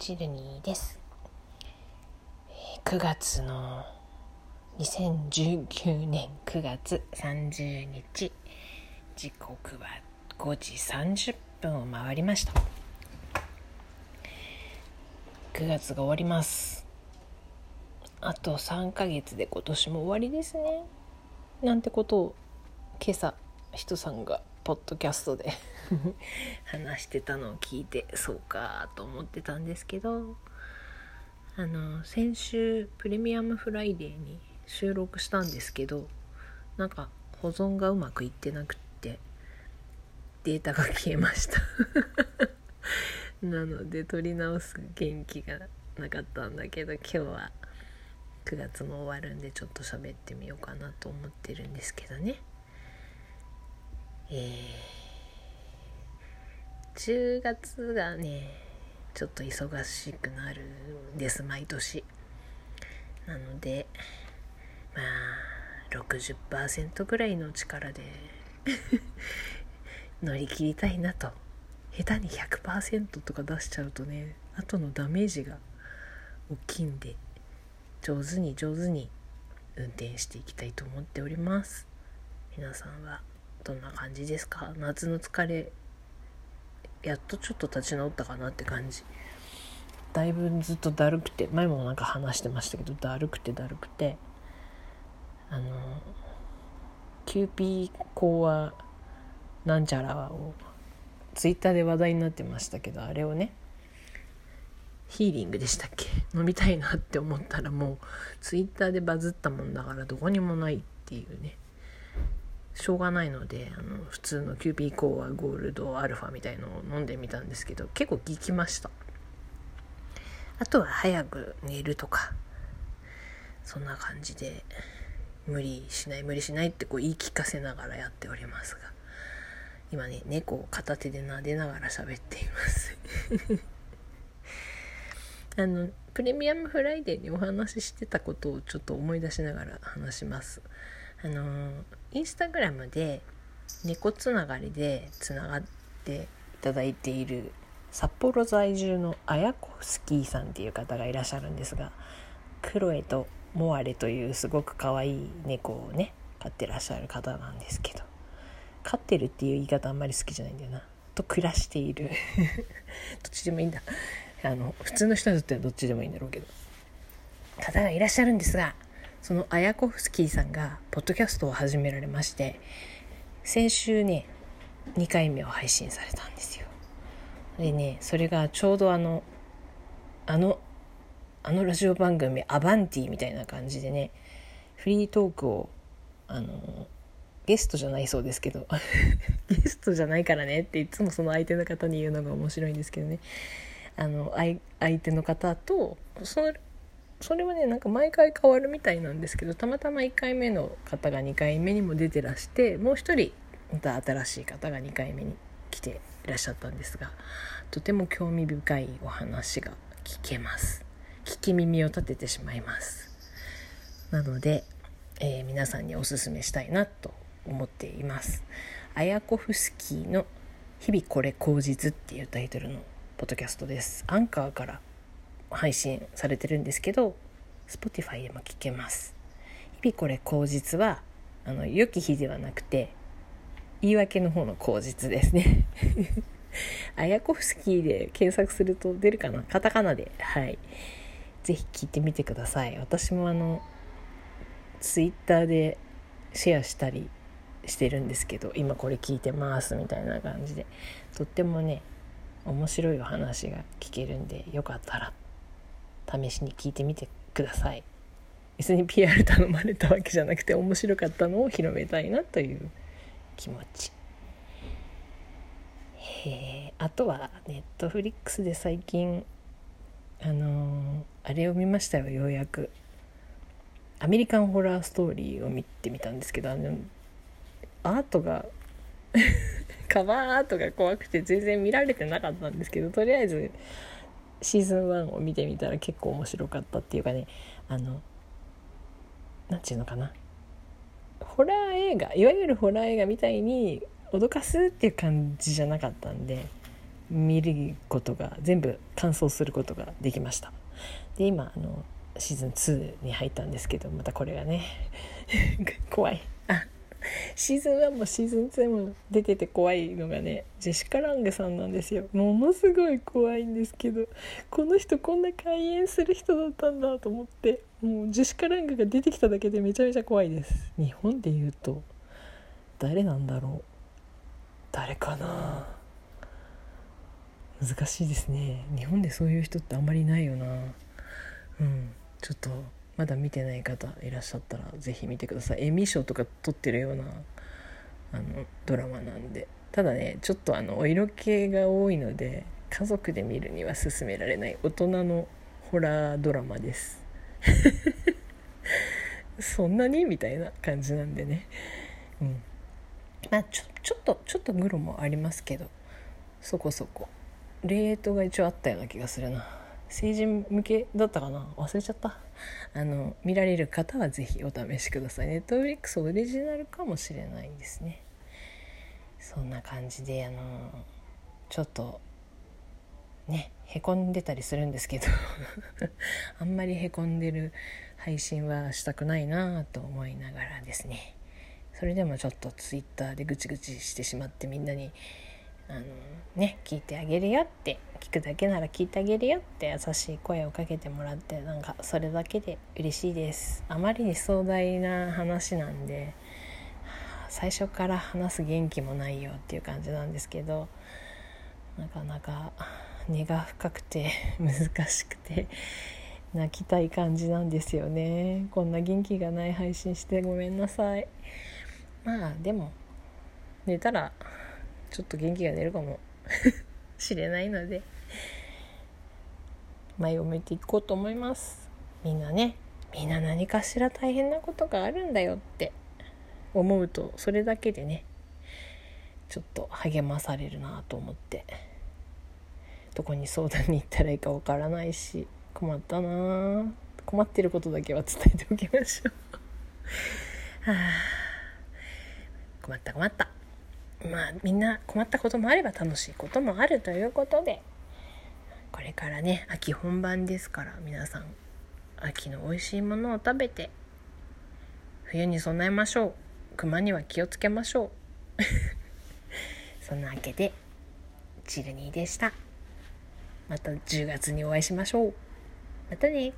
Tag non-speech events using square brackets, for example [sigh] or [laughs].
チルニーです。9月の2019年9月30日時刻は5時30分を回りました。9月が終わります。あと3ヶ月で今年も終わりですね。なんてことを今朝人さんがポッドキャストで [laughs] 話してたのを聞いてそうかと思ってたんですけどあの先週プレミアムフライデーに収録したんですけどなんか保存がうまくいってなくってデータが消えました。[laughs] なので撮り直す元気がなかったんだけど今日は9月も終わるんでちょっと喋ってみようかなと思ってるんですけどね。えー、10月がねちょっと忙しくなるんです毎年。なのでまあ60%ぐらいの力で [laughs] 乗り切りたいなと。下手に100%とか出しちゃうとね後のダメージが大きいんで上手に上手に運転していきたいと思っております。皆さんは。どんな感じですか？夏の疲れやっとちょっと立ち直ったかなって感じ。だいぶずっとだるくて前もなんか話してましたけどだるくてだるくて。あのキューピーコーワなんちゃらをツイッターで話題になってましたけどあれをねヒーリングでしたっけ？飲みたいなって思ったらもうツイッターでバズったもんだからどこにもないっていうね。しょうがないのであの普通のキューピーコーワゴールドアルファみたいのを飲んでみたんですけど結構効きました。あとは早く寝るとかそんな感じで無理しない無理しないってこう言い聞かせながらやっておりますが今ね猫を片手で撫でながら喋っています。[laughs] あのプレミアムフライデーにお話ししてたことをちょっと思い出しながら話します。あのインスタグラムで猫つながりでつながっていただいている札幌在住のあやこスキーさんっていう方がいらっしゃるんですがクロエとモアレというすごく可愛い猫をね飼ってらっしゃる方なんですけど。飼ってるっていう言い方あんまり好きじゃないんだよな。と暮らしている。[laughs] どっちでもいいんだ。あの普通の人にとってはどっちでもいいんだろうけど。方がいらっしゃるんですがそのアヤコフスキーさんがポッドキャストを始められまして先週ね2回目を配信されたんですよ。でねそれがちょうどあのあのあのラジオ番組「アバンティ」みたいな感じでねフリートークをあのゲストじゃないそうですけど [laughs] ゲストじゃないからねっていつもその相手の方に言うのが面白いんですけどね。あの相手の方とそそれはねなんか毎回変わるみたいなんですけどたまたま1回目の方が2回目にも出てらしてもう一人また新しい方が2回目に来ていらっしゃったんですがとても興味深いお話が聞けます。聞き耳を立ててしまいます。なので、えー、皆さんにおすすめしたいなと思っています。アヤコフスキーの「日々これ口実」っていうタイトルのポッドキャストです。アンカーから配信されてるんですけど Spotify でも聞けます。日々これ口実はあの良き日ではなくて言い訳の方の口実ですね。アヤコフスキーで検索すると出るかな？カタカナで。はい。是非聞いてみてください。私もあのツイッターでシェアしたりしてるんですけど今これ聞いてますみたいな感じで。とってもね面白いお話が聞けるんでよかったら試しに聞いてみてください。別に PR 頼まれたわけじゃなくて面白かったのを広めたいなという気持ち。へあとはネットフリックスで最近あのー、あれを見ましたよようやく。アメリカンホラーストーリーを見てみたんですけどあのアートが [laughs] カバーアートが怖くて全然見られてなかったんですけどとりあえずシーズン1を見てみたら結構面白かったっていうかねあの何て言うのかな。ホラー映画いわゆるホラー映画みたいに脅かすっていう感じじゃなかったんで見ることが全部完走することができました。で今あのシーズン2に入ったんですけどまたこれがね [laughs] 怖い。シーズン1もシーズン2も出てて怖いのがねジェシカ・ラングさんなんですよ。ものすごい怖いんですけどこの人こんな開演する人だったんだと思ってもうジェシカ・ラングが出てきただけでめちゃめちゃ怖いです。日本で言うと誰なんだろう。誰かな。難しいですね。日本でそういう人ってあんまりないよな。うん。ちょっとまだ見てない方いらっしゃったら是非見てください。エミー賞とか撮ってるようなあのドラマなんで。ただねちょっとあのお色気が多いので家族で見るには勧められない大人のホラードラマです。[laughs] そんなにみたいな感じなんでね。うん。まあちょちょっとちょっとグロもありますけどそこそこ。レートが一応あったような気がするな。成人向けだったかな？忘れちゃった。あの見られる方は是非お試しくださいネットフリックスオリジナルかもしれないですね。そんな感じであのちょっとねへこんでたりするんですけど。[laughs] あんまりへこんでる配信はしたくないなと思いながらですね。それでもちょっとツイッターでぐちぐちしてしまってみんなにあのね聞いてあげるよって聞くだけなら聞いてあげるよって優しい声をかけてもらってなんかそれだけで嬉しいです。あまりに壮大な話なんで最初から話す元気もないよっていう感じなんですけどなかなか根が深くて [laughs] 難しくて泣きたい感じなんですよね。こんな元気がない配信してごめんなさい。まあでも寝たらちょっと元気が出るかも。[laughs] しれないので。前を向いていこうと思います。みんなね。みんな何かしら大変なことがあるんだよって。思うとそれだけでね。ちょっと励まされるなと思って。どこに相談に行ったらいいかわからないし。困ったな。困ってることだけは [laughs] 伝えておきましょう。[laughs] はあ。困った困った。まあみんな困ったこともあれば楽しいこともあるということでこれからね秋本番ですから皆さん秋の美味しいものを食べて冬に備えましょう。熊には気をつけましょう。[laughs] そんなわけでチルニーでした。また10月にお会いしましょう。またね。